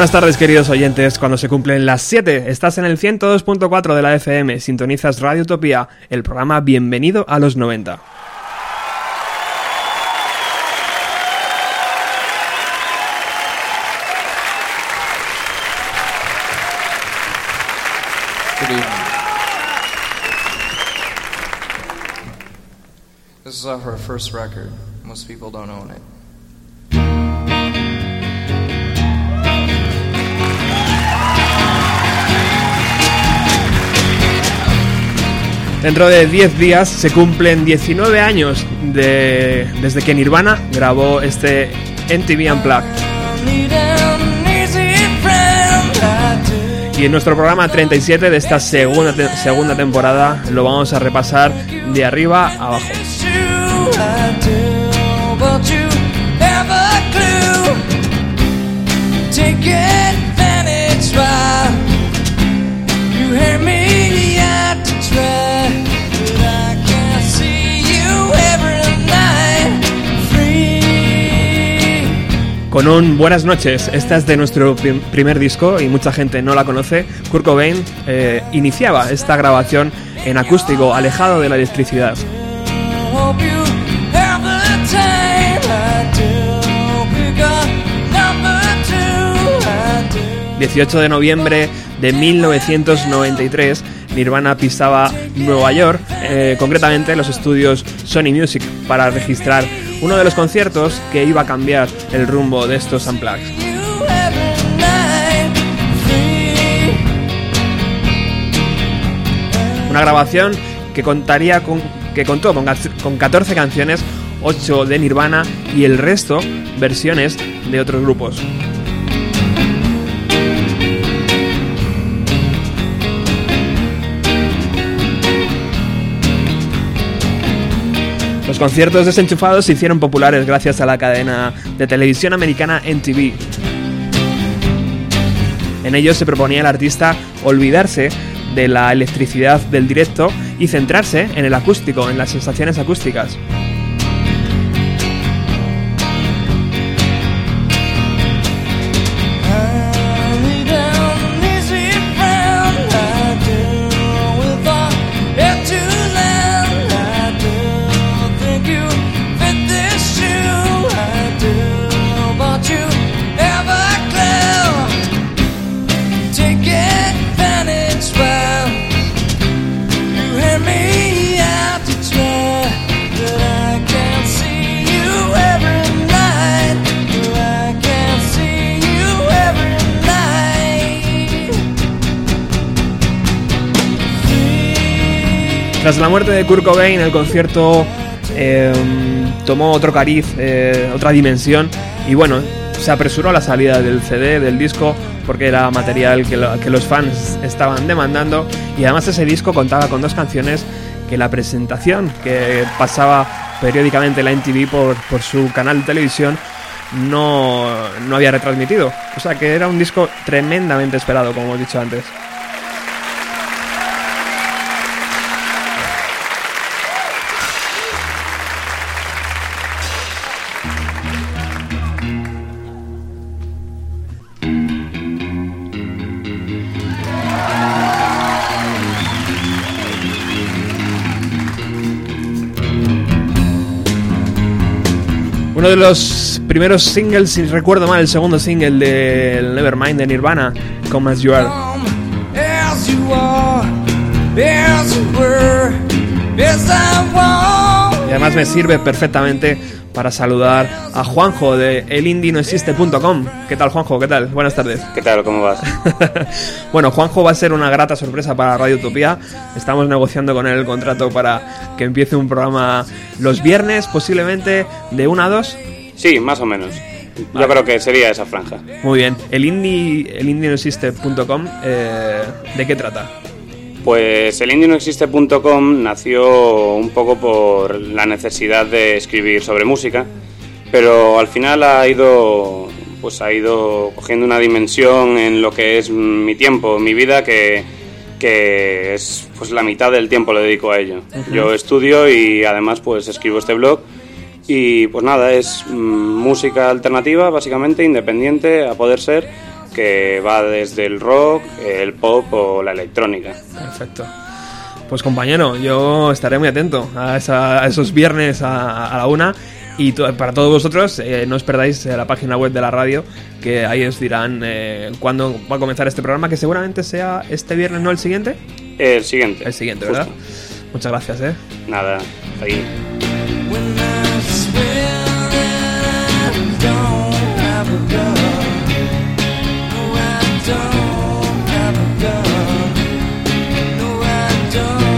Buenas tardes queridos oyentes, cuando se cumplen las 7 estás en el 102.4 de la FM, sintonizas Radio Utopía, el programa Bienvenido a los 90. Good evening. This is our first record. Most people don't own it. Dentro de 10 días se cumplen 19 años de- desde que Nirvana grabó este MTV Unplugged. Y en nuestro programa 37 de esta segunda, segunda temporada lo vamos a repasar de arriba a abajo. True, Con un buenas noches, esta es de nuestro prim- primer disco y mucha gente no la conoce. Kurt Cobain eh, iniciaba esta grabación en acústico, alejado de la electricidad. Hope you have the time, I do. Pick up number two, I do. 18 de noviembre de 1993, Nirvana pisaba Nueva York, eh, concretamente los estudios Sony Music, para registrar uno de los conciertos que iba a cambiar el rumbo de estos Unplugged. Una grabación que contaría con, que contó con, con 14 canciones, 8 de Nirvana y el resto versiones de otros grupos. Conciertos desenchufados se hicieron populares gracias a la cadena de televisión americana NTV. En ellos se proponía al artista olvidarse de la electricidad del directo y centrarse en el acústico, en las sensaciones acústicas. Tras la muerte de Kurt Cobain, el concierto eh, tomó otro cariz, eh, otra dimensión y bueno, se apresuró la salida del CD, del disco, porque era material que, lo- que los fans estaban demandando y además ese disco contaba con dos canciones que la presentación que pasaba periódicamente la NTV por, su canal de televisión no, no había retransmitido. O sea que era un disco tremendamente esperado, como hemos dicho antes. De los primeros singles, si recuerdo mal, el segundo single del Nevermind de Nirvana, Come As You Are. As you are, as you were, as I Y además me sirve perfectamente para saludar a Juanjo de elindinoexiste.com. ¿Qué tal, Juanjo? ¿Qué tal? Buenas tardes. ¿Qué tal? ¿Cómo vas? bueno, Juanjo va a ser una grata sorpresa para Radio Utopía. Estamos negociando con él el contrato para que empiece un programa los viernes, posiblemente de 1 a 2. Sí, más o menos. Yo creo que sería esa franja. Muy bien. El indie, el indinoexiste.com, eh, ¿de qué trata? Pues el indinoexiste.com nació un poco por la necesidad de escribir sobre música, pero al final ha ido pues ha ido cogiendo una dimensión en lo que es mi tiempo, mi vida que, que es pues la mitad del tiempo lo dedico a ello. Yo estudio y además pues escribo este blog y pues nada, es mm, música alternativa básicamente, independiente a poder ser que va desde el rock, el pop o la electrónica. Perfecto. Pues compañero, yo estaré muy atento a, esa- a esos viernes a, a la una. Y para todos vosotros, eh, no os perdáis eh, la página web de la radio, que ahí os dirán eh, cuándo va a comenzar este programa, que seguramente sea este viernes, no el siguiente. El siguiente. El siguiente, justo. ¿verdad? Muchas gracias, ¿eh? Nada, ahí. When I swear that I don't have a gun. No, I don't have a gun. No, I don't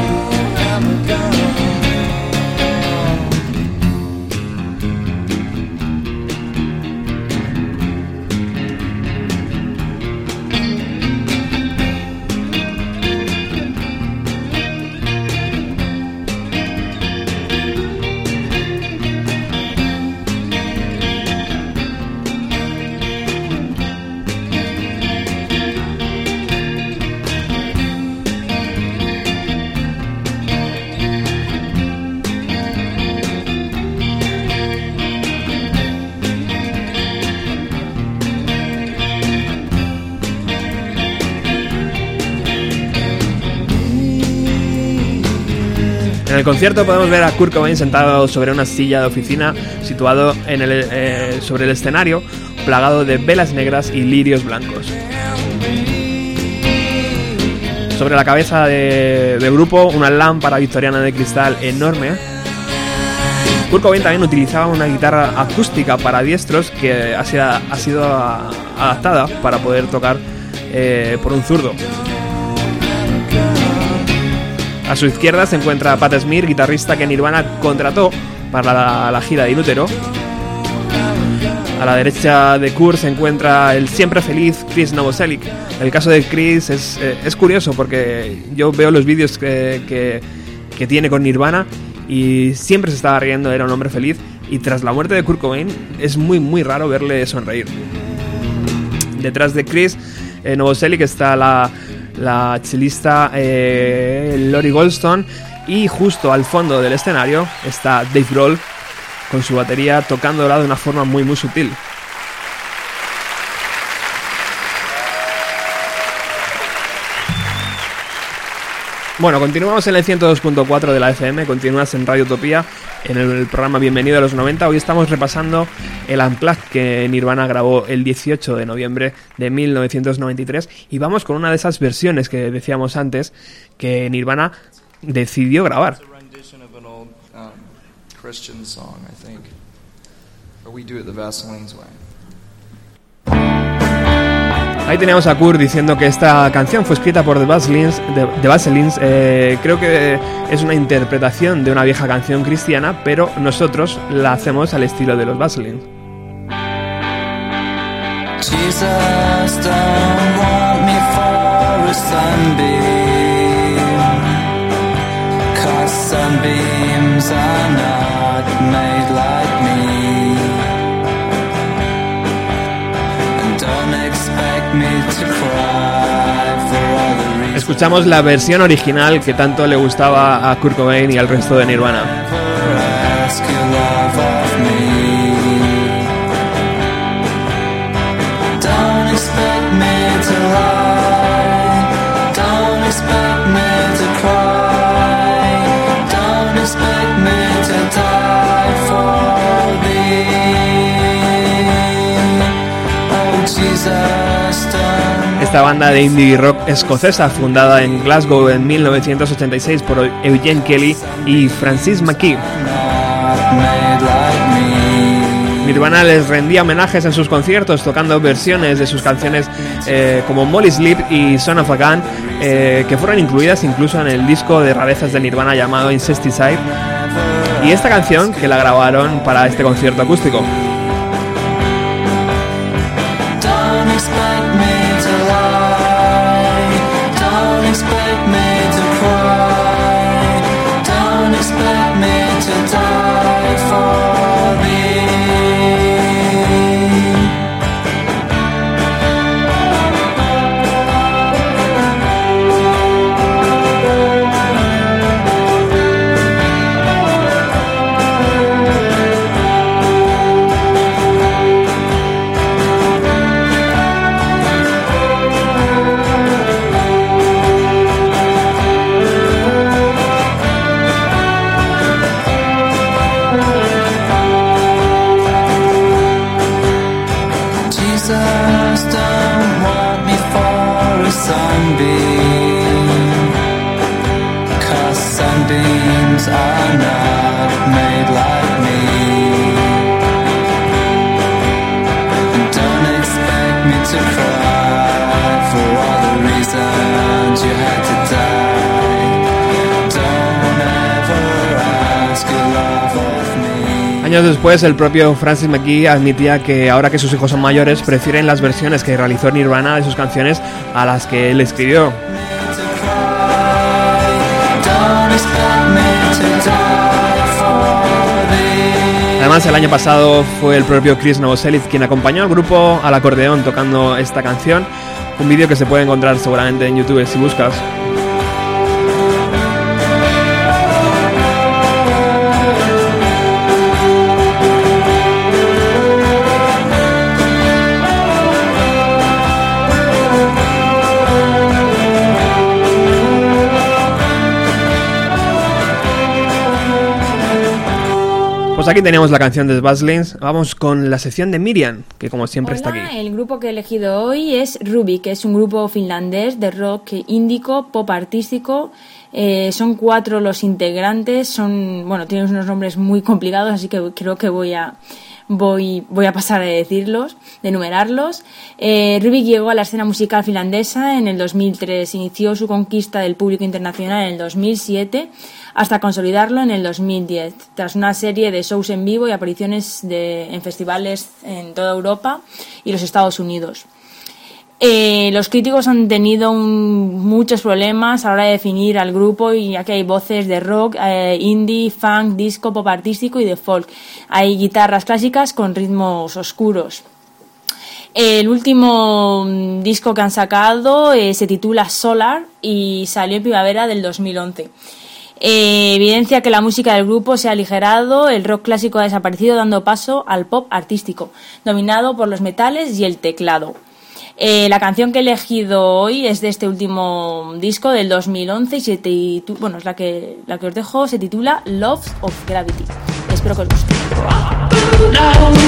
el concierto podemos ver a Kurt Cobain sentado sobre una silla de oficina situado en el, eh, sobre el escenario, plagado de velas negras y lirios blancos. Sobre la cabeza de- del grupo, una lámpara victoriana de cristal enorme. Kurt Cobain también utilizaba una guitarra acústica para diestros que ha sido, ha sido adaptada para poder tocar eh, por un zurdo. A su izquierda se encuentra Pat Smear, guitarrista que Nirvana contrató para la, gira de Inútero. A la derecha de Kurt se encuentra el siempre feliz Chris Novoselic. El caso de Chris es, eh, es curioso porque yo veo los vídeos que, que- que tiene con Nirvana y siempre se estaba riendo, era un hombre feliz. Y tras la muerte de Kurt Cobain es muy muy raro verle sonreír. Detrás de Chris eh, Novoselic está la, la chelista eh, Lori Goldstone y justo al fondo del escenario está Dave Grohl con su batería tocándola de una forma muy muy sutil. Bueno, continuamos en el 102.4 de la FM, continúas en Radio Utopía, en el programa Bienvenido a los 90. Hoy estamos repasando el Unplugged que Nirvana grabó el 18 de noviembre de 1993 y vamos con una de esas versiones que decíamos antes que Nirvana decidió grabar. Um, Christian song, I think. Or we do it the Vaseline's way. Ahí teníamos a Kurt diciendo que esta canción fue escrita por The Baselins. The, Baselins, eh, creo que es una interpretación de una vieja canción cristiana, pero nosotros la hacemos al estilo de los like Escuchamos la versión original que tanto le gustaba a Kurt Cobain y al resto de Nirvana. Esta banda de indie rock escocesa fundada en Glasgow en 1986 por Eugene Kelly y Francis McKee. Nirvana les rendía homenajes en sus conciertos tocando versiones de sus canciones eh, como Molly Sleep y Son of a Gun, eh, que fueron incluidas incluso en el disco de rarezas de Nirvana llamado Incesticide. Y esta canción que la grabaron para este concierto acústico. Años después, el propio Francis McGee admitía que ahora que sus hijos son mayores, prefieren las versiones que realizó Nirvana de sus canciones a las que él escribió. Además, el año pasado fue el propio Chris Novoselic quien acompañó al grupo al acordeón tocando esta canción. Un vídeo que se puede encontrar seguramente en YouTube si buscas. Pues aquí teníamos la canción de Baslins. Vamos con la sección de Miriam, que como siempre está aquí. el grupo que he elegido hoy es Ruby, que es un grupo finlandés de rock índico, pop artístico. Eh, son cuatro los integrantes, son, bueno, tienen unos nombres muy complicados, así que creo que voy a, voy, voy a pasar a decirlos, de enumerarlos. Eh, Rubik llegó a la escena musical finlandesa en el 2003, inició su conquista del público internacional en el 2007 hasta consolidarlo en el 2010, tras una serie de shows en vivo y apariciones de, en festivales en toda Europa y los Estados Unidos. Eh, los críticos han tenido muchos problemas a la hora de definir al grupo ya que hay voces de rock, eh, indie, funk, disco, pop artístico y de folk. Hay guitarras clásicas con ritmos oscuros. El último mm, disco que han sacado eh, se titula Solar y salió en primavera del 2011. Eh, evidencia que la música del grupo se ha aligerado, el rock clásico ha desaparecido dando paso al pop artístico, dominado por los metales y el teclado. Eh, la canción que he elegido hoy es de este último disco del 2011 y se titu- bueno, es la que, la que os dejo, se titula Love of Gravity. Espero que os guste. Make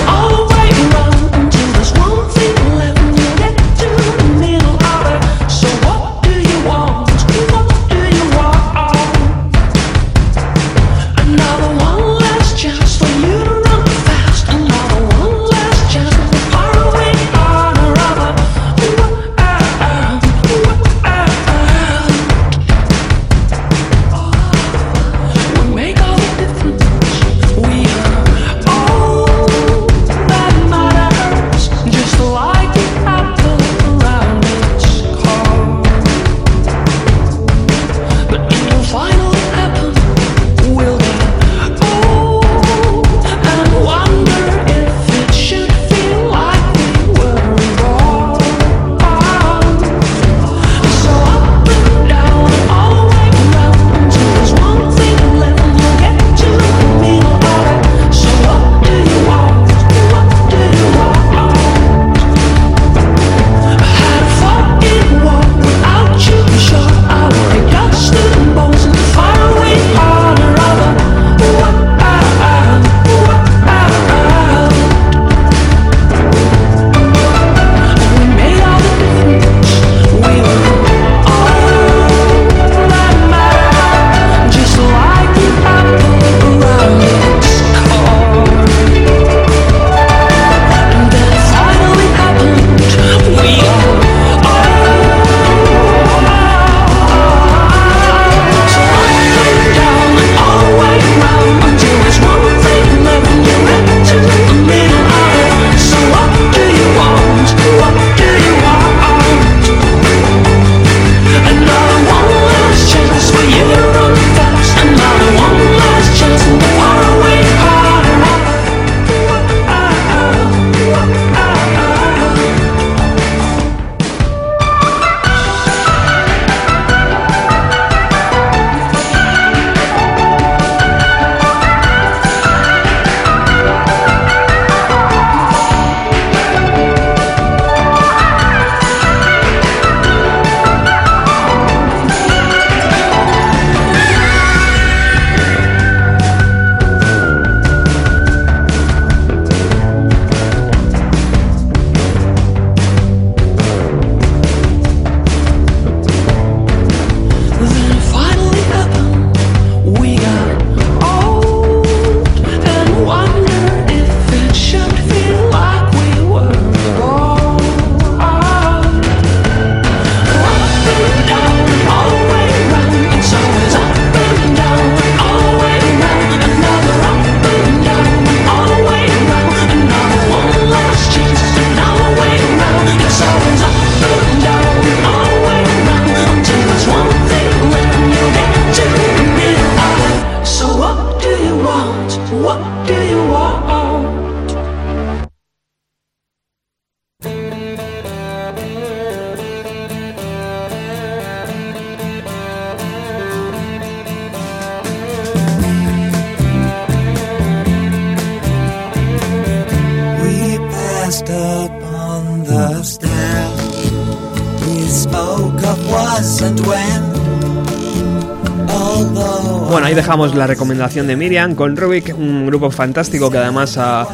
Bueno, ahí dejamos la recomendación de Miriam con Rubik, un grupo fantástico que además a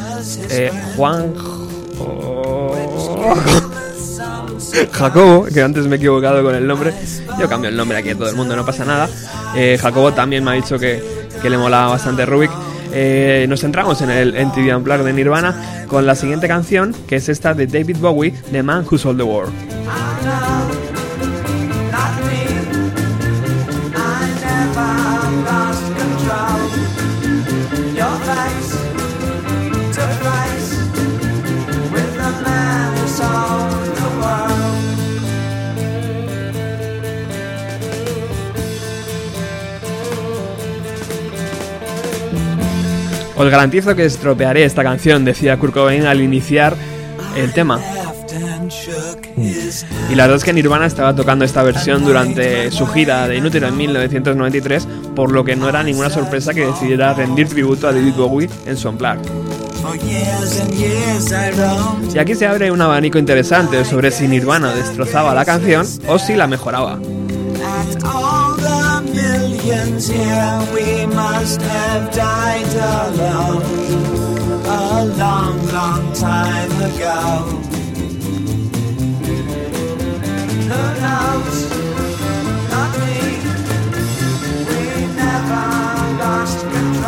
eh, Juan Jacobo, que antes me he equivocado con el nombre, yo cambio el nombre aquí a todo el mundo, no pasa nada. Eh, Jacobo también me ha dicho que, que le molaba bastante Rubik. Eh, nos centramos en el MTV Unplugged de Nirvana con la siguiente canción, que es esta de David Bowie, The Man Who Sold the World. Os garantizo que estropearé esta canción, decía Kurt Cobain al iniciar el tema. Y la verdad es que Nirvana estaba tocando esta versión durante su gira de Inútil en 1993, por lo que no era ninguna sorpresa que decidiera rendir tributo a David Bowie en su Unplugged. Y aquí se abre un abanico interesante sobre si Nirvana destrozaba la canción o si la mejoraba.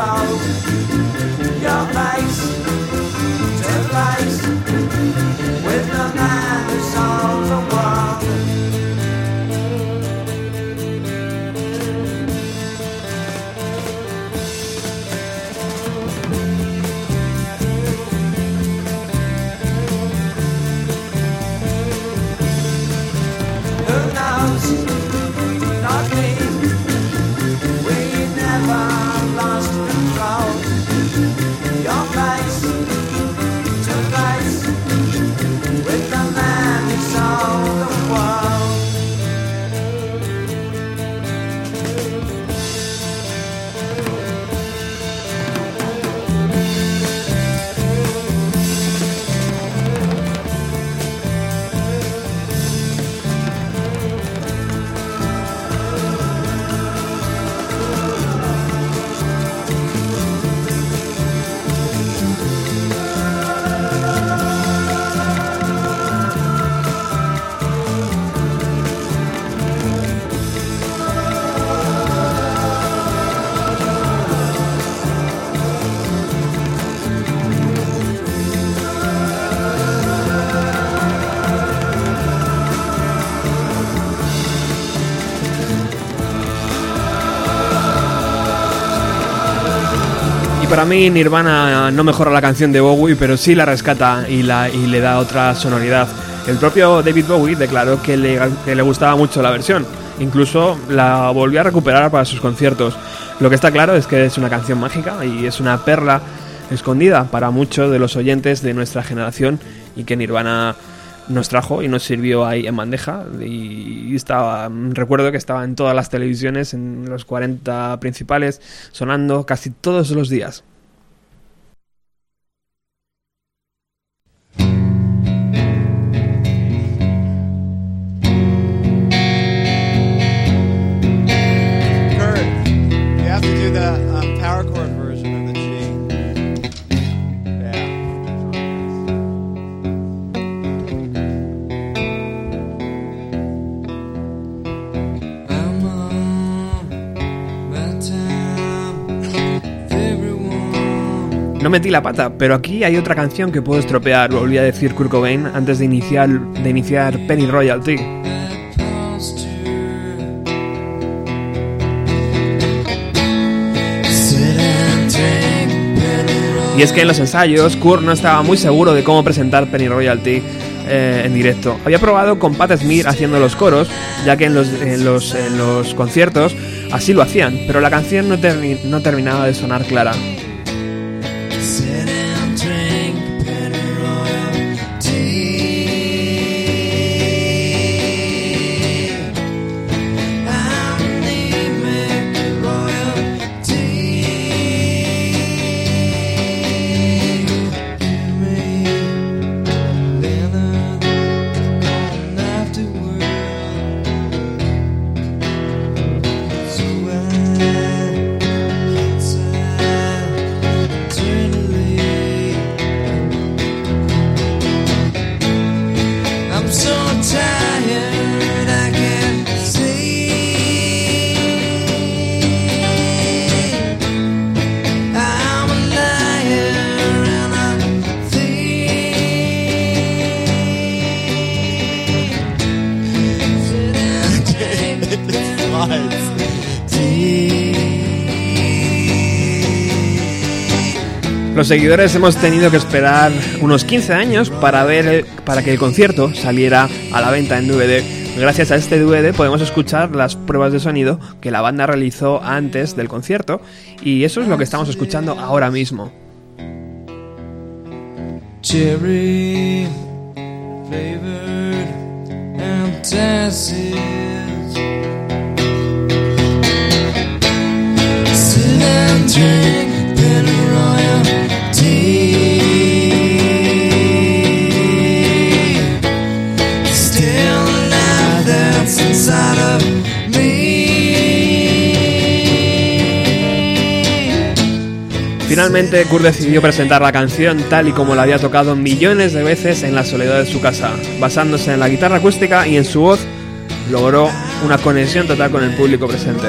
rood. Your place to place with the man. Para mí Nirvana no mejora la canción de Bowie, pero sí la rescata y, la, y le da otra sonoridad. El propio David Bowie declaró que le, que le gustaba mucho la versión, incluso la volvió a recuperar para sus conciertos. Lo que está claro es que es una canción mágica y es una perla escondida para muchos de los oyentes de nuestra generación y que Nirvana nos trajo y nos sirvió ahí en bandeja y estaba recuerdo que estaba en todas las televisiones en los 40 principales sonando casi todos los días no metí la pata pero aquí hay otra canción que puedo estropear volví a decir Kurt Cobain antes de iniciar Penny Royalty. Y es que en los ensayos Kurt no estaba muy seguro de cómo presentar Penny Royalty eh, en directo. Había probado con Pat Smith haciendo los coros, ya que en los, conciertos así lo hacían, pero la canción no terminaba de sonar clara. Los seguidores hemos tenido que esperar unos 15 años para ver para que el concierto saliera a la venta en DVD. Gracias a este DVD podemos escuchar las pruebas de sonido que la banda realizó antes del concierto y eso es lo que estamos escuchando ahora mismo. Finalmente, Kurt decidió presentar la canción tal y como la había tocado millones de veces en la soledad de su casa. Basándose en la guitarra acústica y en su voz, logró una conexión total con el público presente.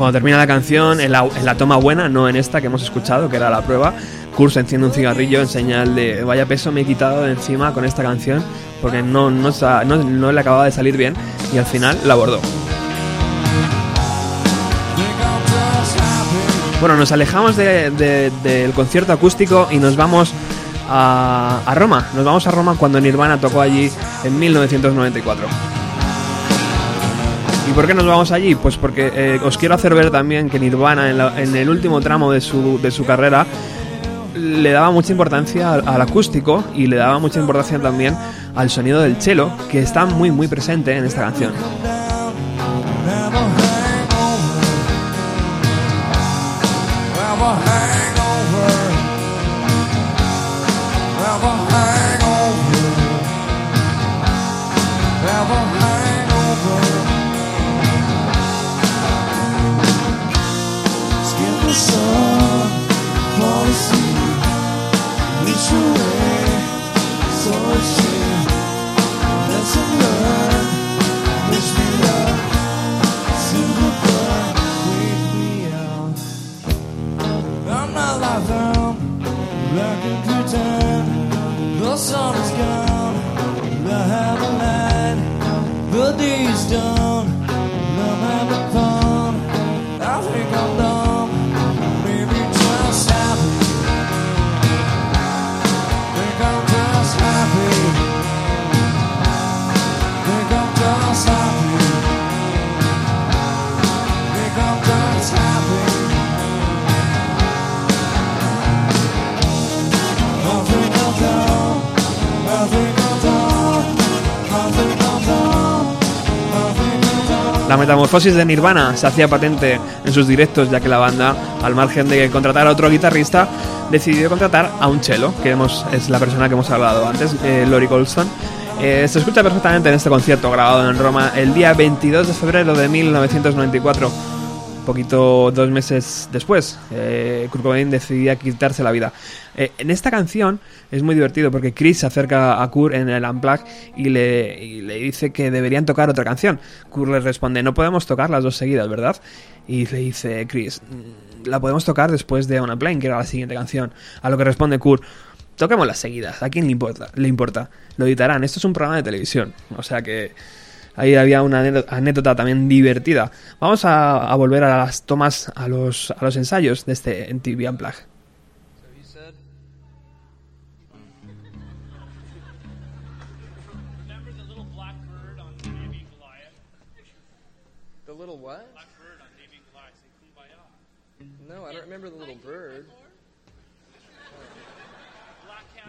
Cuando termina la canción, en la, toma buena, no en esta que hemos escuchado, que era la prueba, Kurt enciende un cigarrillo en señal de vaya peso me he quitado de encima con esta canción porque no, no, no, le acababa de salir bien y al final la abordó. Bueno, nos alejamos de- de- del concierto acústico y nos vamos a Roma. Nos vamos a Roma cuando Nirvana tocó allí en 1994. ¿Y por qué nos vamos allí? Pues porque eh, os quiero hacer ver también que Nirvana en, el último tramo de su, de su carrera le daba mucha importancia al, al acústico y le daba mucha importancia también al sonido del cello, que está muy muy presente en esta canción. La metamorfosis de Nirvana se hacía patente en sus directos, ya que la banda, al margen de contratar a otro guitarrista, decidió contratar a un cello, que hemos, es la persona que hemos hablado antes, eh, Lori Goldstone. Eh, se escucha perfectamente en este concierto grabado en Roma el día 22 de febrero de 1994. Poquito dos meses después, eh, Kurt Cobain decidía quitarse la vida. Eh, en esta canción es muy divertido porque Chris se acerca a Kurt en el Unplugged y le, le dice que deberían tocar otra canción. Kurt le responde, no podemos tocar las dos seguidas, ¿verdad? Y le dice Chris, "Mm, la podemos tocar después de On a que era la siguiente canción. A lo que responde Kurt, toquemos las seguidas, ¿a quién le importa? Le importa. Lo editarán, esto es un programa de televisión. O sea que ahí había una anécdota- también divertida. Vamos a, a volver a las tomas, a los, a los ensayos de este MTV Unplugged. The little what? Black bird on David Goliath. No, I don't remember the little bird.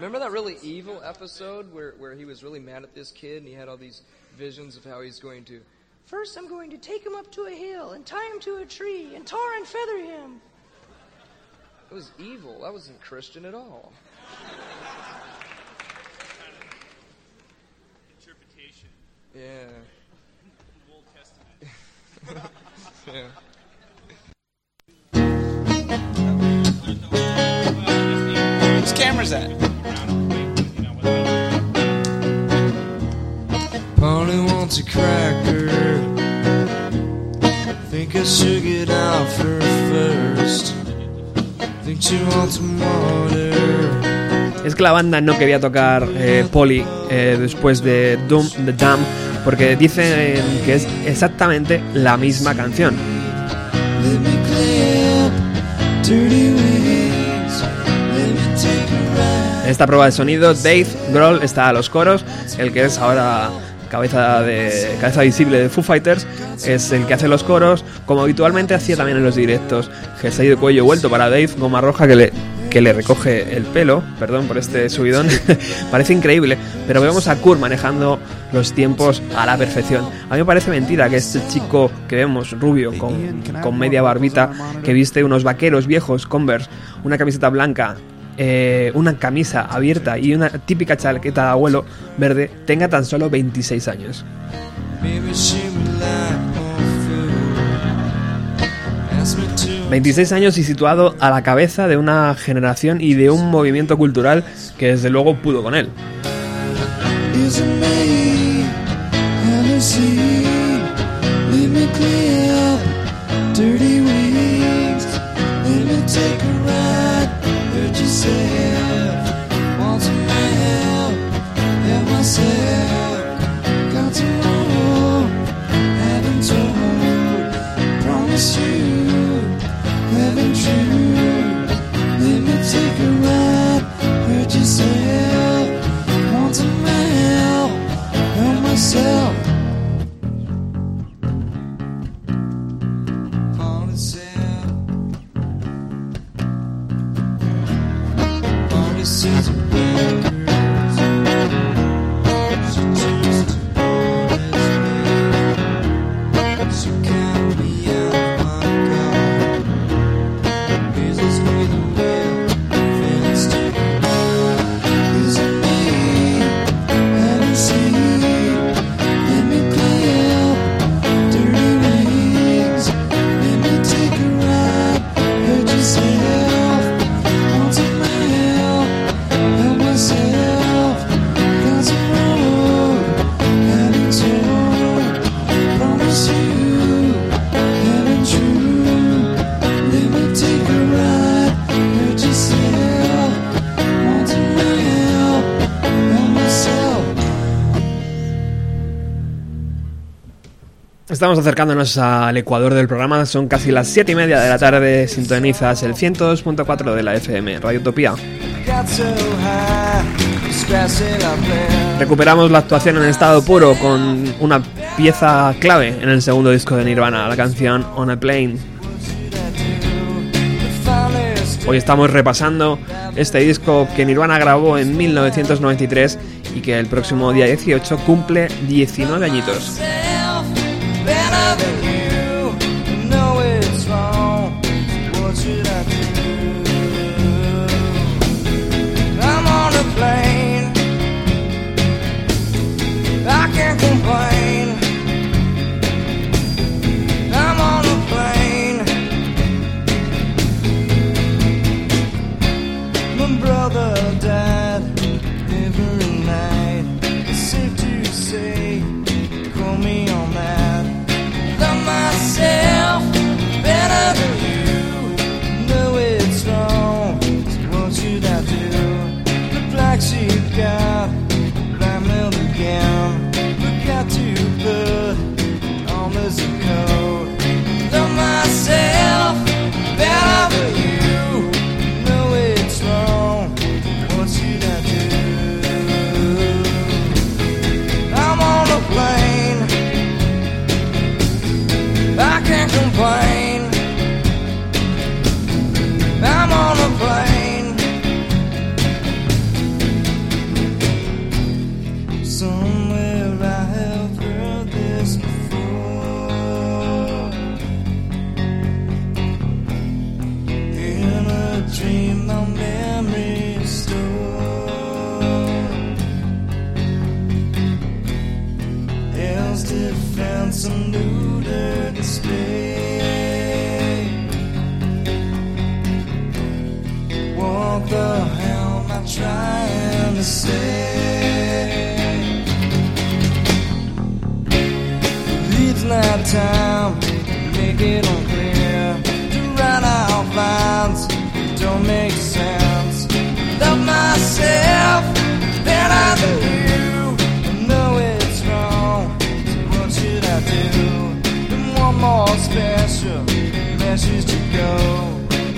Remember that really evil episode where, where he was really mad at this kid and he had all these visions of how he's going to. First, I'm going to take him up to a hill and tie him to a tree and tar and feather him. It was evil. That wasn't Christian at all. interpretation. Yeah. Old Testament. yeah. Think I should get out for first. Think. Es que la banda no quería tocar eh, Polly eh, después de Doom the Dumb porque dicen que es exactamente la misma canción. Esta prueba de sonido, Dave Grohl está a los coros, el que es ahora cabeza, de, cabeza visible de Foo Fighters, es el que hace los coros, como habitualmente hacía también en los directos. Jersey de cuello vuelto para Dave, goma roja que le, que le recoge el pelo, perdón por este subidón, parece increíble, pero vemos a Kurt manejando los tiempos a la perfección. A mí me parece mentira que este chico que vemos, rubio, con, con media barbita, que viste unos vaqueros viejos, Converse, una camiseta blanca eh, una camisa abierta y una típica chaqueta de abuelo verde tenga tan solo 26 años. Maybe she would like more food. Ask me to 26 años y situado a la cabeza de una generación y de un movimiento cultural que desde luego pudo con él. Estamos acercándonos al ecuador del programa, son casi las 7 y media de la tarde, sintonizas el 102.4 de la FM, Radio Utopía. Recuperamos la actuación en estado puro con una pieza clave en el segundo disco de Nirvana, la canción On a Plane. Hoy estamos repasando este disco que Nirvana grabó en 1993 y que el próximo día 18 cumple 19 añitos. another like to say? that time, make it unclear. To write out lines don't make sense. Love myself, I do you. I know it's wrong, so what should I do? And one more special message to go,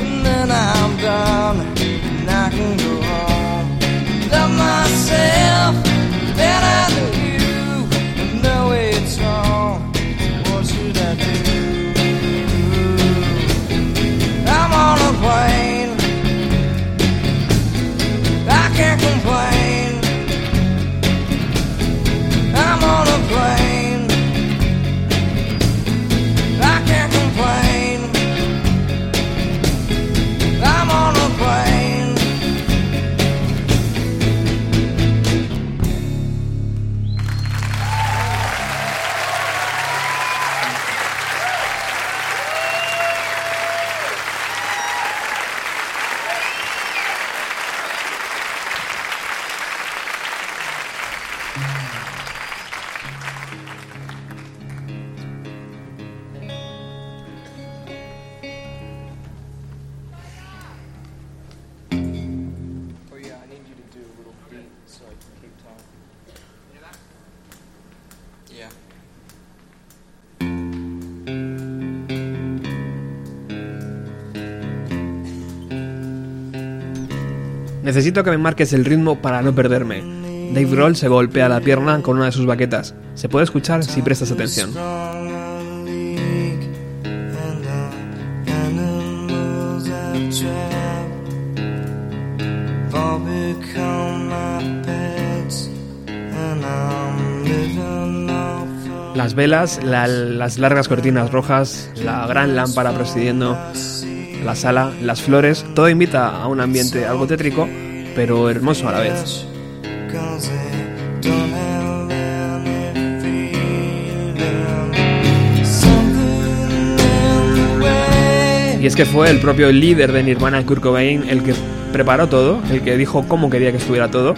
and then I'm done, Necesito que me marques el ritmo para no perderme. Dave Grohl se golpea la pierna con una de sus baquetas. Se puede escuchar si prestas atención. Las velas, la- las largas cortinas rojas, la gran lámpara presidiendo la sala, las flores, todo invita a un ambiente algo tétrico, pero hermoso a la vez. Y es que fue el propio líder de Nirvana, Kurt Cobain, el que preparó todo, el que dijo cómo quería que estuviera todo.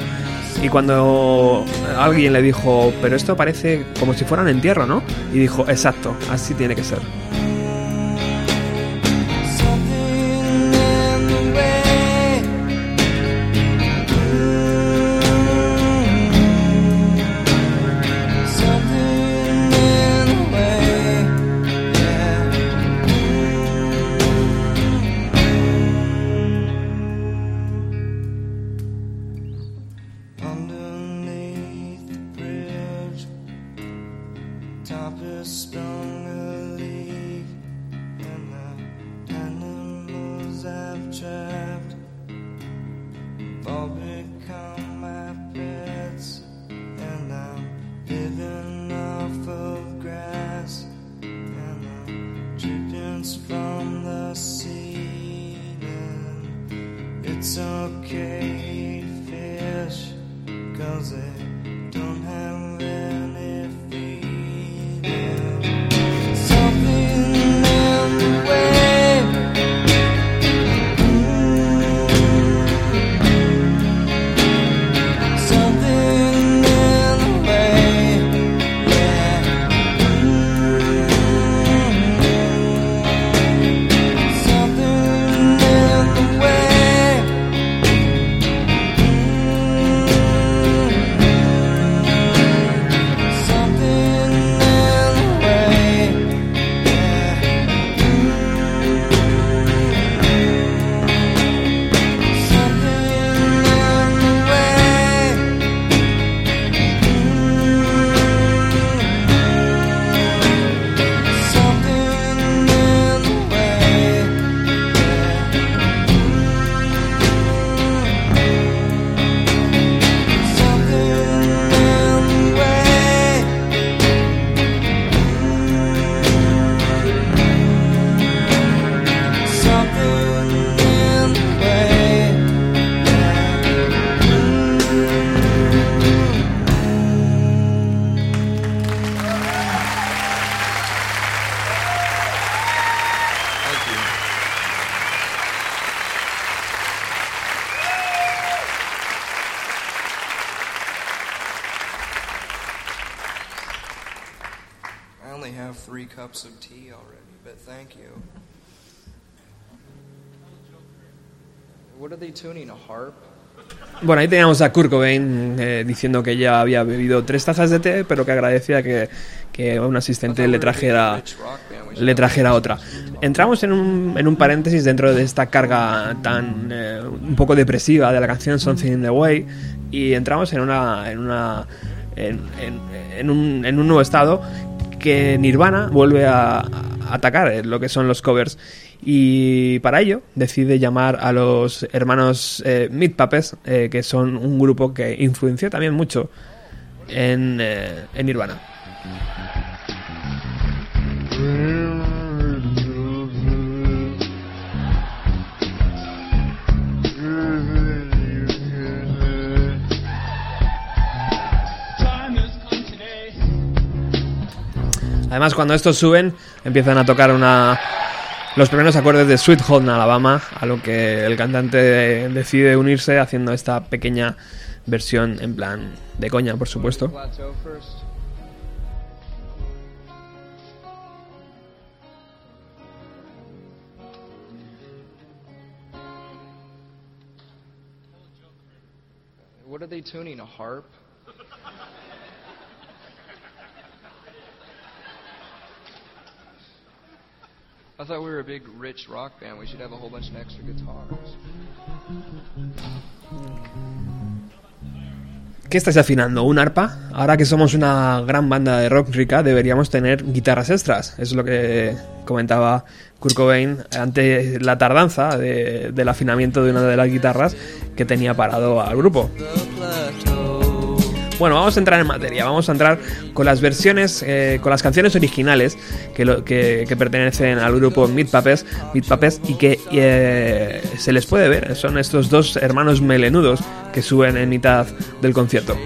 Y cuando alguien le dijo, pero esto parece como si fuera un entierro, ¿no? Y dijo, exacto, así tiene que ser. Bueno, ahí teníamos a Kurt Cobain eh, diciendo que ya había bebido tres tazas de té, pero que agradecía que, que un asistente le trajera, le trajera otra. Entramos en un, en un paréntesis dentro de esta carga tan eh, un poco depresiva de la canción Something in the Way y entramos en una en una en, un, en un nuevo estado que Nirvana vuelve a, a atacar eh, lo que son los covers y para ello decide llamar a los hermanos eh, Puppets eh, que son un grupo que influenció también mucho en, eh, en Nirvana. Además, cuando estos suben, empiezan a tocar una los primeros acordes de Sweet Home Alabama, a lo que el cantante decide unirse haciendo esta pequeña versión en plan de coña, por supuesto. What are they tuning? Harp? I thought we were a big, rich rock band. We should have a whole bunch of extra guitars. ¿Qué estáis afinando? ¿Un arpa? Ahora que somos una gran banda de rock rica, deberíamos tener guitarras extras. Es lo que comentaba Kurt Cobain ante la tardanza de- del afinamiento de una de las guitarras que tenía parado al grupo. Bueno, vamos a entrar en materia. Vamos a entrar con las versiones, eh, con las canciones originales que, lo- que- que pertenecen al grupo Meat Puppets, Meat y que eh, se les puede ver. Son estos dos hermanos melenudos que suben en mitad del concierto.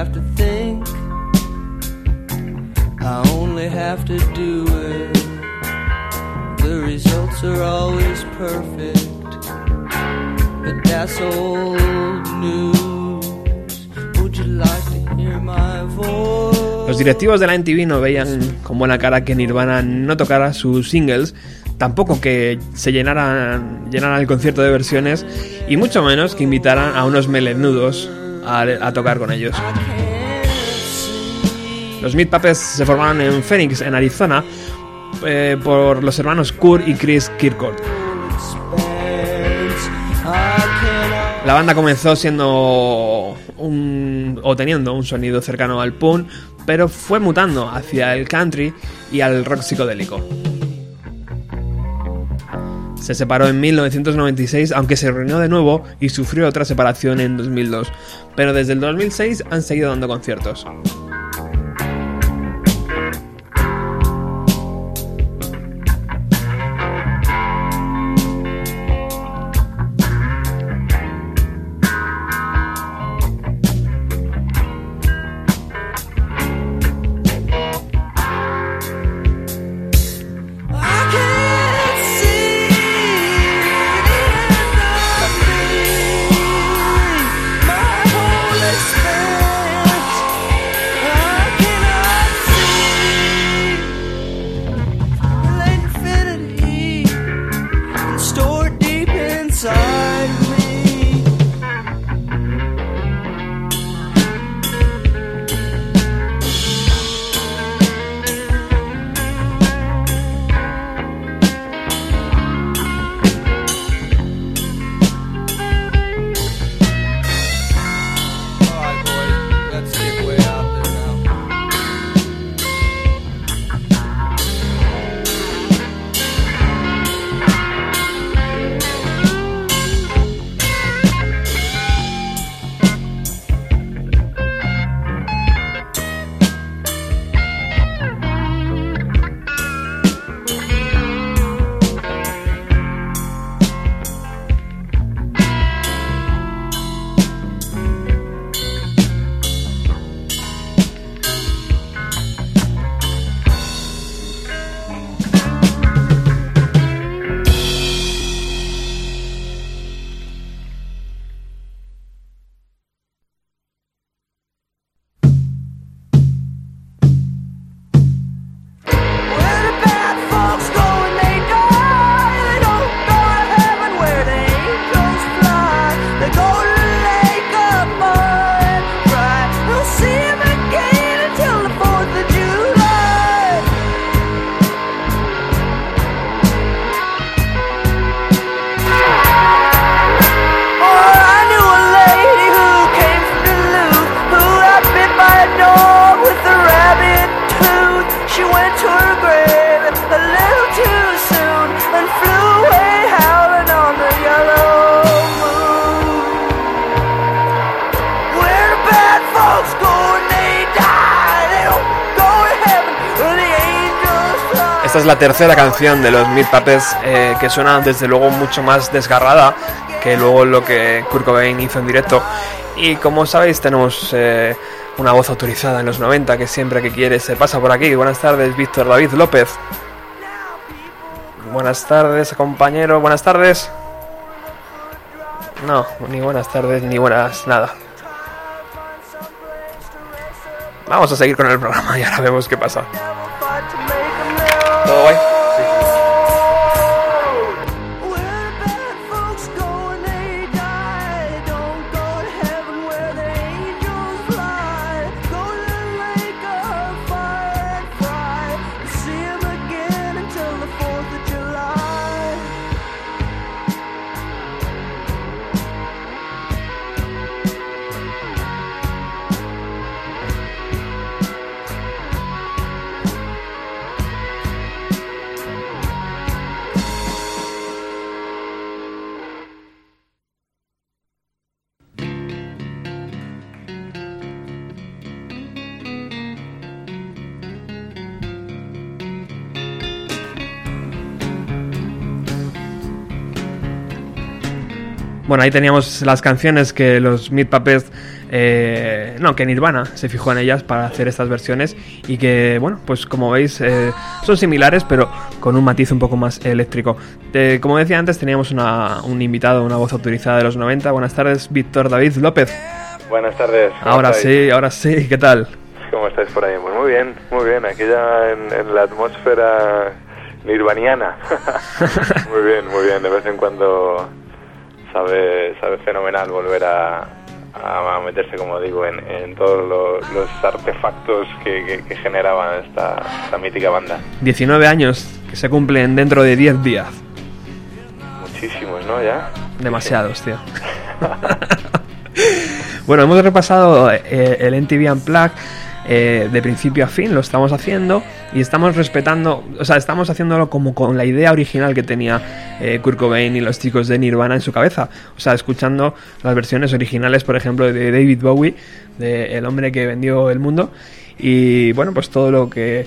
Have to think, I only have to do it. The results are always perfect. But that's old news. Would you like to hear my voice? Los directivos de la MTV no veían con buena cara que Nirvana no tocara sus singles, tampoco que se llenaran, llenaran el concierto de versiones y mucho menos que invitaran a unos melenudos a, tocar con ellos. Los Meat Puppets se formaron en Phoenix, en Arizona, eh, por los hermanos Kurt y Chris Kirkwood. La banda comenzó siendo un, o teniendo un sonido cercano al punk, pero fue mutando hacia el country y al rock psicodélico. Se separó en 1996, aunque se reunió de nuevo y sufrió otra separación en 2002, pero desde el 2006 han seguido dando conciertos. Tercera canción de los Meat Puppets eh, que suena desde luego mucho más desgarrada que luego lo que Kurt Cobain hizo en directo. Y como sabéis tenemos eh, una voz autorizada en los 90 que siempre que quiere se pasa por aquí. Buenas tardes, Víctor David López. Buenas tardes, compañero. Buenas tardes. No, ni buenas tardes ni buenas nada. Vamos a seguir con el programa y ahora vemos qué pasa. Bueno, ahí teníamos las canciones que los Meat Puppets, eh, no, que Nirvana se fijó en ellas para hacer estas versiones y que, bueno, pues como veis eh, son similares pero con un matiz un poco más eléctrico. Eh, como decía antes, teníamos una- un invitado, una voz autorizada de los 90. Buenas tardes, Víctor David López. Buenas tardes. ¿cómo Ahora estáis? sí, ahora sí, ¿qué tal? ¿Cómo estáis por ahí? Pues muy bien, muy bien. Aquí ya en, en la atmósfera nirvaniana. muy bien, muy bien. De vez en cuando sabe, sabe fenomenal volver a, a, meterse, como digo, en, en todos lo- los, artefactos que, que- que generaban esta, esta mítica banda. 19 años que se cumplen dentro de 10 días. Muchísimos, ¿no? Ya. Demasiados, tío. bueno, hemos repasado eh, el NTV Unplugged eh, de principio a fin, lo estamos haciendo y estamos respetando, o sea, estamos haciéndolo como con la idea original que tenía eh, Kurt Cobain y los chicos de Nirvana en su cabeza. O sea, escuchando las versiones originales, por ejemplo, de David Bowie, de El hombre que vendió el mundo. Y bueno, pues todo lo que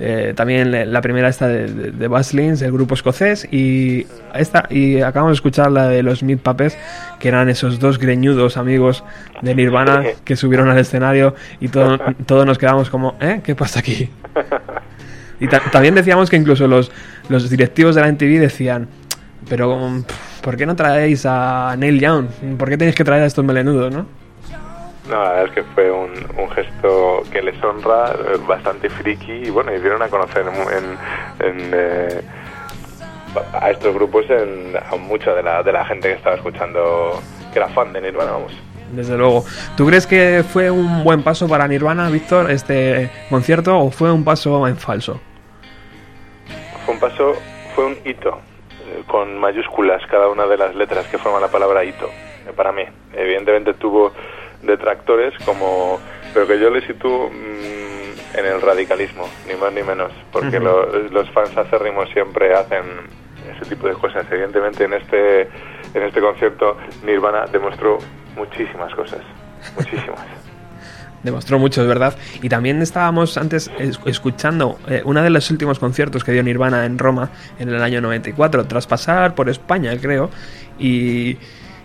eh, también la primera esta de, de, de el grupo escocés, y esta y acabamos de escuchar la de los Meat Puppets, que eran esos dos greñudos amigos de Nirvana que subieron al escenario y todo- todos nos quedamos como, ¿eh? ¿Qué pasa aquí? Y ta- también decíamos que incluso los, los directivos de la MTV decían, pero ¿por qué no traéis a Neil Young? ¿Por qué tenéis que traer a estos melenudos, no? No, la verdad es que fue un, un gesto que les honra, eh, bastante friki, y bueno, y dieron a conocer en, en, eh, a estos grupos en, a mucha de la, de la gente que estaba escuchando, que era fan de Nirvana, vamos. Desde luego. ¿Tú crees que fue un buen paso para Nirvana, Víctor, este concierto, o fue un paso en falso? Fue un paso, fue un hito, eh, con mayúsculas cada una de las letras que forman la palabra hito, eh, para mí. Evidentemente tuvo detractores como, pero que yo le sitúo mm, en el radicalismo, ni más ni menos, porque lo- los fans acérrimos siempre hacen ese tipo de cosas. Evidentemente en este, en este concierto Nirvana demostró muchísimas cosas, muchísimas. Demostró mucho, es verdad. Y también estábamos antes es- escuchando eh, uno de los últimos conciertos que dio Nirvana en Roma en el año 94, tras pasar por España, creo, y,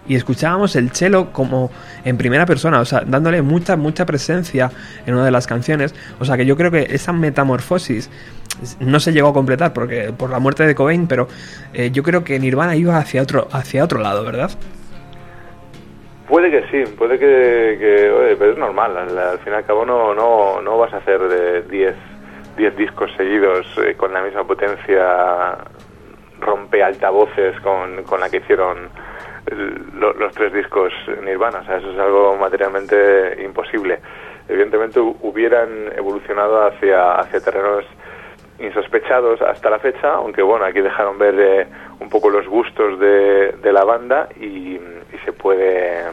y escuchábamos el cello como en primera persona, o sea, dándole mucha, mucha presencia en una de las canciones. O sea, que yo creo que esa metamorfosis no se llegó a completar porque por la muerte de Cobain, pero eh, yo creo que Nirvana iba hacia otro, hacia otro lado, ¿verdad? Puede que sí, puede que, oye, pero es normal, al, al fin y al cabo no, no, no vas a hacer de 10 10 discos seguidos eh, con la misma potencia rompe altavoces con, con la que hicieron lo- los tres discos Nirvana, o sea, eso es algo materialmente imposible. Evidentemente hu- hubieran evolucionado hacia, hacia terrenos insospechados hasta la fecha, aunque bueno, aquí dejaron ver eh, un poco los gustos de, de la banda y, se puede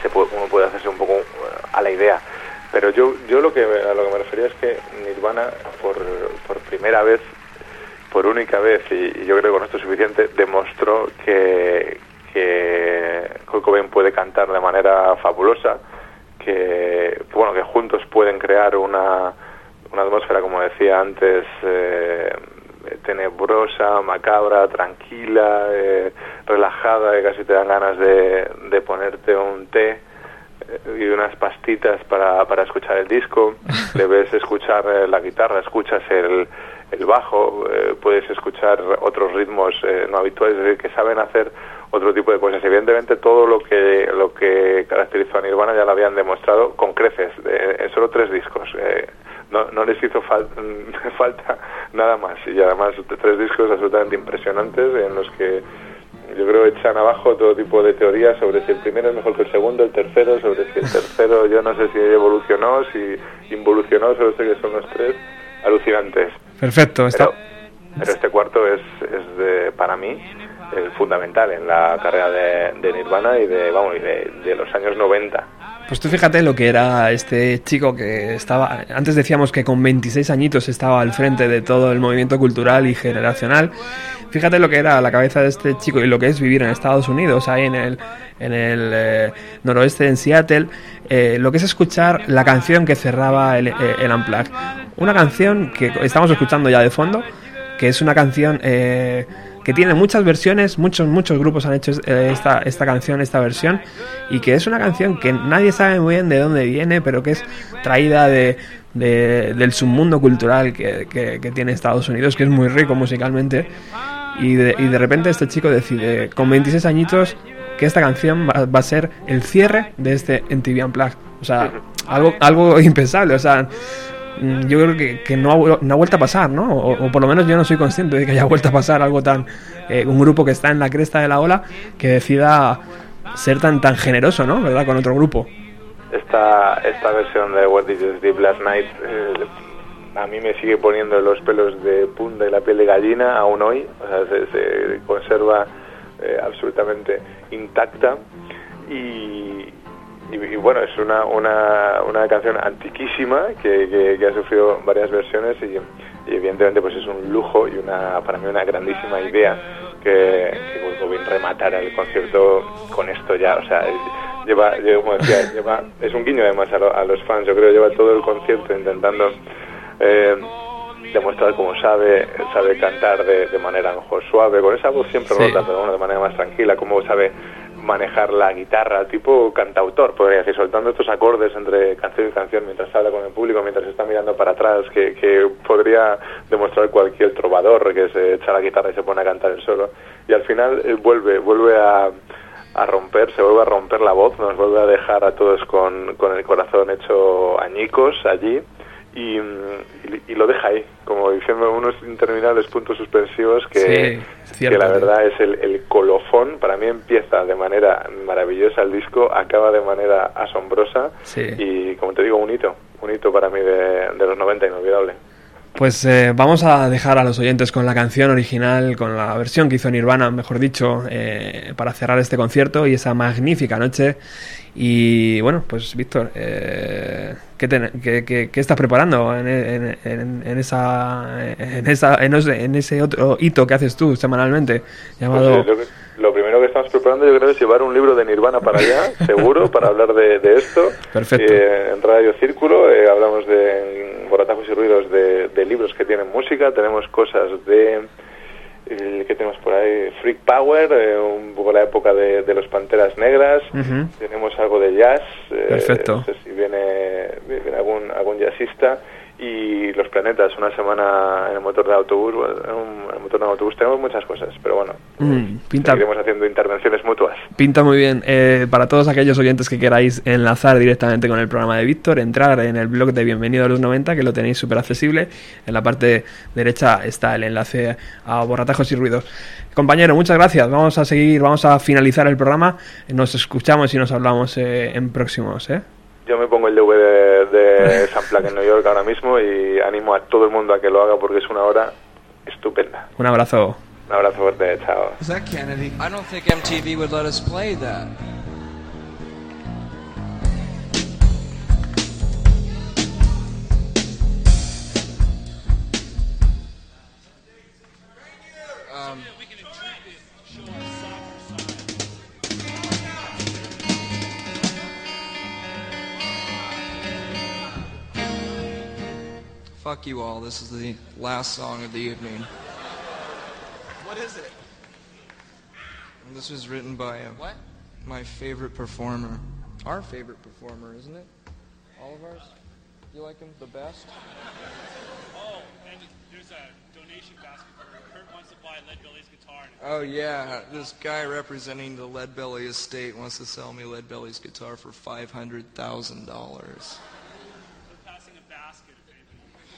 se puede, uno puede hacerse un poco eh, a la idea. Pero yo, yo lo que a lo que me refería es que Nirvana por, por primera vez, por única vez, y, y yo creo que con esto es suficiente, demostró que, que Kurt Cobain puede cantar de manera fabulosa, que bueno que juntos pueden crear una, una atmósfera, como decía antes, eh, tenebrosa, macabra, tranquila, eh, relajada, que casi te dan ganas de, de ponerte un té eh, y unas pastitas para, para escuchar el disco. Le ves escuchar eh, la guitarra, escuchas el, el bajo, eh, puedes escuchar otros ritmos eh, no habituales, es decir, que saben hacer otro tipo de cosas. Evidentemente todo lo que lo que caracterizó a Nirvana ya lo habían demostrado con creces en solo tres discos. Eh, no, no les hizo fal- falta nada más y además tres discos absolutamente impresionantes en los que yo creo echan abajo todo tipo de teorías sobre si el primero es mejor que el segundo, el tercero, sobre si el tercero yo no sé si evolucionó, si involucionó, solo sé que son los tres alucinantes. Perfecto, está... Pero, pero este cuarto es, es de, para mí el fundamental en la carrera de, Nirvana y de vamos y de, los años 90. Pues tú fíjate lo que era este chico que estaba, antes decíamos que con 26 añitos estaba al frente de todo el movimiento cultural y generacional. Fíjate lo que era la cabeza de este chico y lo que es vivir en Estados Unidos, ahí en el, en el eh, noroeste, en Seattle, eh, lo que es escuchar la canción que cerraba el, eh, el. Una canción que estamos escuchando ya de fondo, que es una canción eh, que tiene muchas versiones, muchos muchos grupos han hecho eh, esta, esta canción, esta versión, y que es una canción que nadie sabe muy bien de dónde viene, pero que es traída de, de- del submundo cultural que, que- que tiene Estados Unidos, que es muy rico musicalmente, y de, y de repente este chico decide, con 26 añitos, que esta canción va, va a ser el cierre de este MTV Unplugged. O sea, algo, algo impensable, o sea, yo creo que, que no, ha, no ha vuelto a pasar, ¿no? O, o por lo menos yo no soy consciente de que haya vuelto a pasar algo tan... eh, un grupo que está en la cresta de la ola que decida ser tan tan generoso, ¿no? ¿Verdad? Con otro grupo. Esta, esta versión de What Did You Sleep Last Night eh, a mí me sigue poniendo los pelos de punta y la piel de gallina aún hoy. O sea, se, se conserva eh, absolutamente intacta. Y, y, y bueno, es una, una, una canción antiquísima que, que- que ha sufrido varias versiones y, y evidentemente pues es un lujo y una para mí una grandísima idea que, que Kurt rematara el concierto con esto ya, o sea, lleva, lleva- como decía, lleva, es un guiño además a, lo- a los fans, yo creo, lleva todo el concierto intentando eh, demostrar cómo sabe, sabe cantar de, de manera a lo mejor suave, con esa voz siempre Sí. rota, pero bueno, de manera más tranquila, cómo sabe manejar la guitarra, tipo cantautor, podría decir, soltando estos acordes entre canción y canción mientras habla con el público, mientras está mirando para atrás, que, que podría demostrar cualquier trovador que se echa la guitarra y se pone a cantar el solo. Y al final eh, vuelve, vuelve a, a romper, se vuelve a romper la voz, nos vuelve a dejar a todos con, con el corazón hecho añicos allí y, mm, y, y lo deja ahí, como diciendo unos interminables puntos suspensivos que, Sí, que la verdad es el, el colofón, para mí empieza de manera maravillosa el disco, acaba de manera asombrosa Sí. y como te digo, un hito, un hito para mí de, de los 90 inolvidable. Pues eh, vamos a dejar a los oyentes con la canción original, con la versión que hizo Nirvana, mejor dicho, eh, para cerrar este concierto y esa magnífica noche. Y bueno, pues Víctor, eh, ¿qué, ten- qué- qué- qué estás preparando en, en- en- en esa, en, esa, en, ese, otro hito que haces tú semanalmente? Llamado... Pues, lo, primero que estamos preparando yo creo es llevar un libro de Nirvana para allá, seguro, para hablar de, de esto. Perfecto. Eh, en Radio Círculo eh, hablamos de en Boratajos y Ruidos de, de libros que tienen música, tenemos cosas de... eh, ¿Qué tenemos por ahí? Freak Power, eh, un poco la época de, de los Panteras Negras. Tenemos algo de jazz. eh, Perfecto. No sé si viene, viene algún, algún jazzista. Y Los Planetas, una semana en el motor de autobús. En, el motor de autobús tenemos muchas cosas, pero bueno, Mm, pinta, seguiremos haciendo intervenciones mutuas. Pinta muy bien. Eh, para todos aquellos oyentes que queráis enlazar directamente con el programa de Víctor, entrar en el blog de Bienvenido a los 90, que lo tenéis súper accesible. En la parte derecha está el enlace a Borratajos y Ruidos. Compañero, muchas gracias. Vamos a seguir, vamos a finalizar el programa. Nos escuchamos y nos hablamos eh, en próximos. ¿eh? Yo me pongo el DVD de San Plaque en New York ahora mismo y animo a todo el mundo a que lo haga porque es una hora estupenda. Un abrazo. Un abrazo fuerte, chao. Is that Kennedy? I don't think MTV would let us play that. Fuck you all. This is the last song of the evening. What is it? This was written by a, what? my favorite performer. Our favorite performer, isn't it? All of ours? You like him the best? Oh, and there's a donation basket for Kurt wants to buy Lead Belly's guitar. Oh, yeah. This guy representing the Lead Belly estate wants to sell me Lead Belly's guitar for $500,000.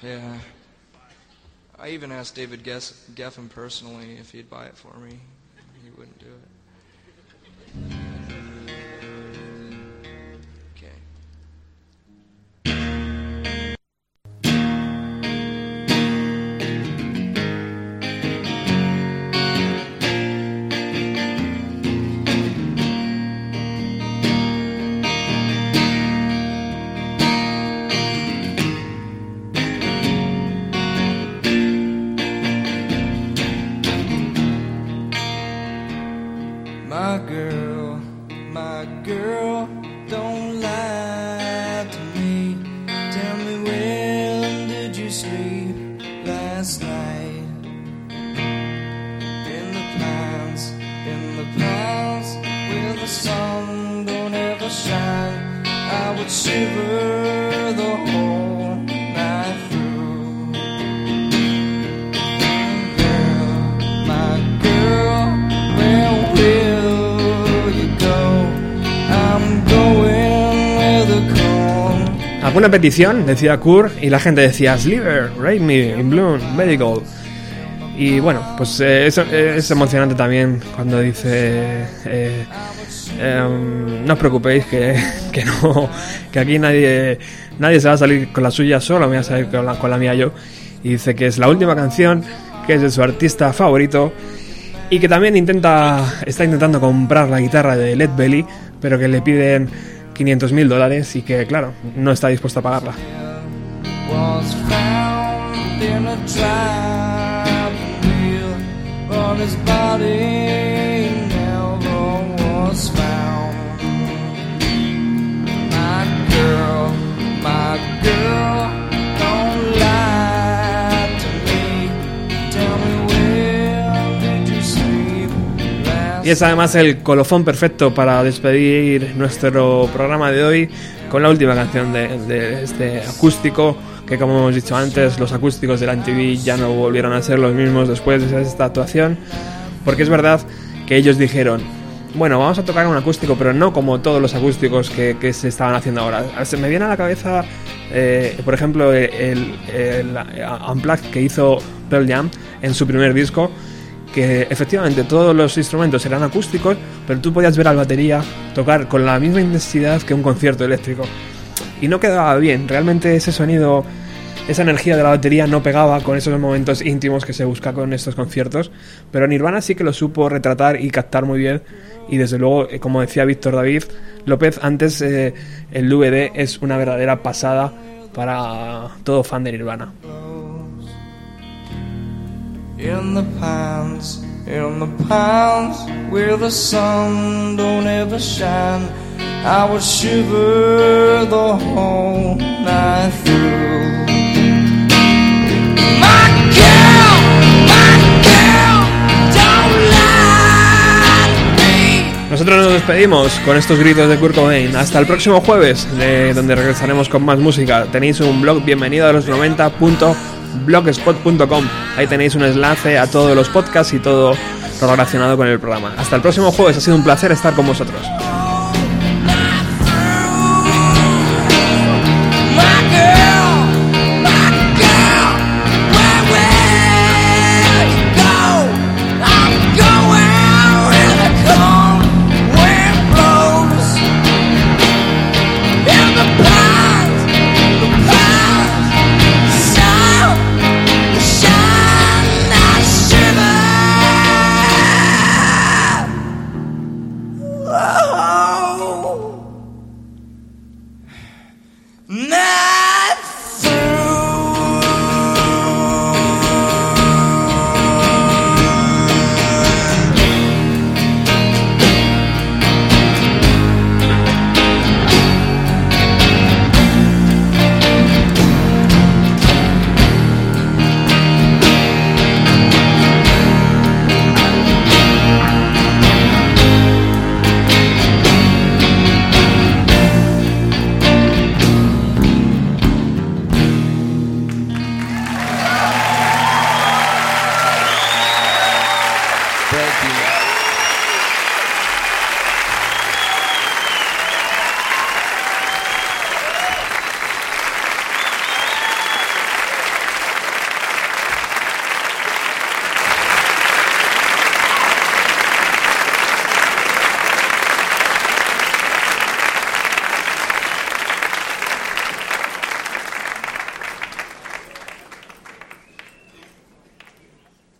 Yeah. I even asked David Geffen personally if he'd buy it for me. He wouldn't do it. ¿Alguna petición? Decía Kurt y la gente decía Sliver, Rate Me, In Bloom, Medical. Y bueno, pues eh, es, es emocionante también cuando dice... eh, em, no os preocupéis que, que no que aquí nadie nadie se va a salir con la suya solo me voy a salir con la, con la mía yo y dice que es la última canción que es de su artista favorito y que también intenta está intentando comprar la guitarra de Led Belly pero que le piden 500 mil dólares y que claro no está dispuesto a pagarla Y es además el colofón perfecto para despedir nuestro programa de hoy con la última canción de, de este acústico, que como hemos dicho antes, los acústicos de la MTV ya no volvieron a ser los mismos después de esta actuación, porque es verdad que ellos dijeron, bueno, vamos a tocar un acústico, pero no como todos los acústicos que, que se estaban haciendo ahora. Se me viene a la cabeza, eh, por ejemplo, el, el, el Unplugged que hizo Pearl Jam en su primer disco, que efectivamente todos los instrumentos eran acústicos, pero tú podías ver al batería tocar con la misma intensidad que un concierto eléctrico. Y no quedaba bien, realmente ese sonido, esa energía de la batería no pegaba con esos momentos íntimos que se busca con estos conciertos, pero Nirvana sí que lo supo retratar y captar muy bien. Y desde luego, eh, como decía Víctor David López, antes eh, el DVD es una verdadera pasada para todo fan de Nirvana. In the pines, in the pines where the sun don't ever shine. I would shiver the whole night through. Nosotros nos despedimos con estos gritos de Kurt Cobain. Hasta el próximo jueves, de donde regresaremos con más música. Tenéis un blog bienvenido a los 90.blogspot.com. Ahí tenéis un enlace a todos los podcasts y todo relacionado con el programa. Hasta el próximo jueves, ha sido un placer estar con vosotros.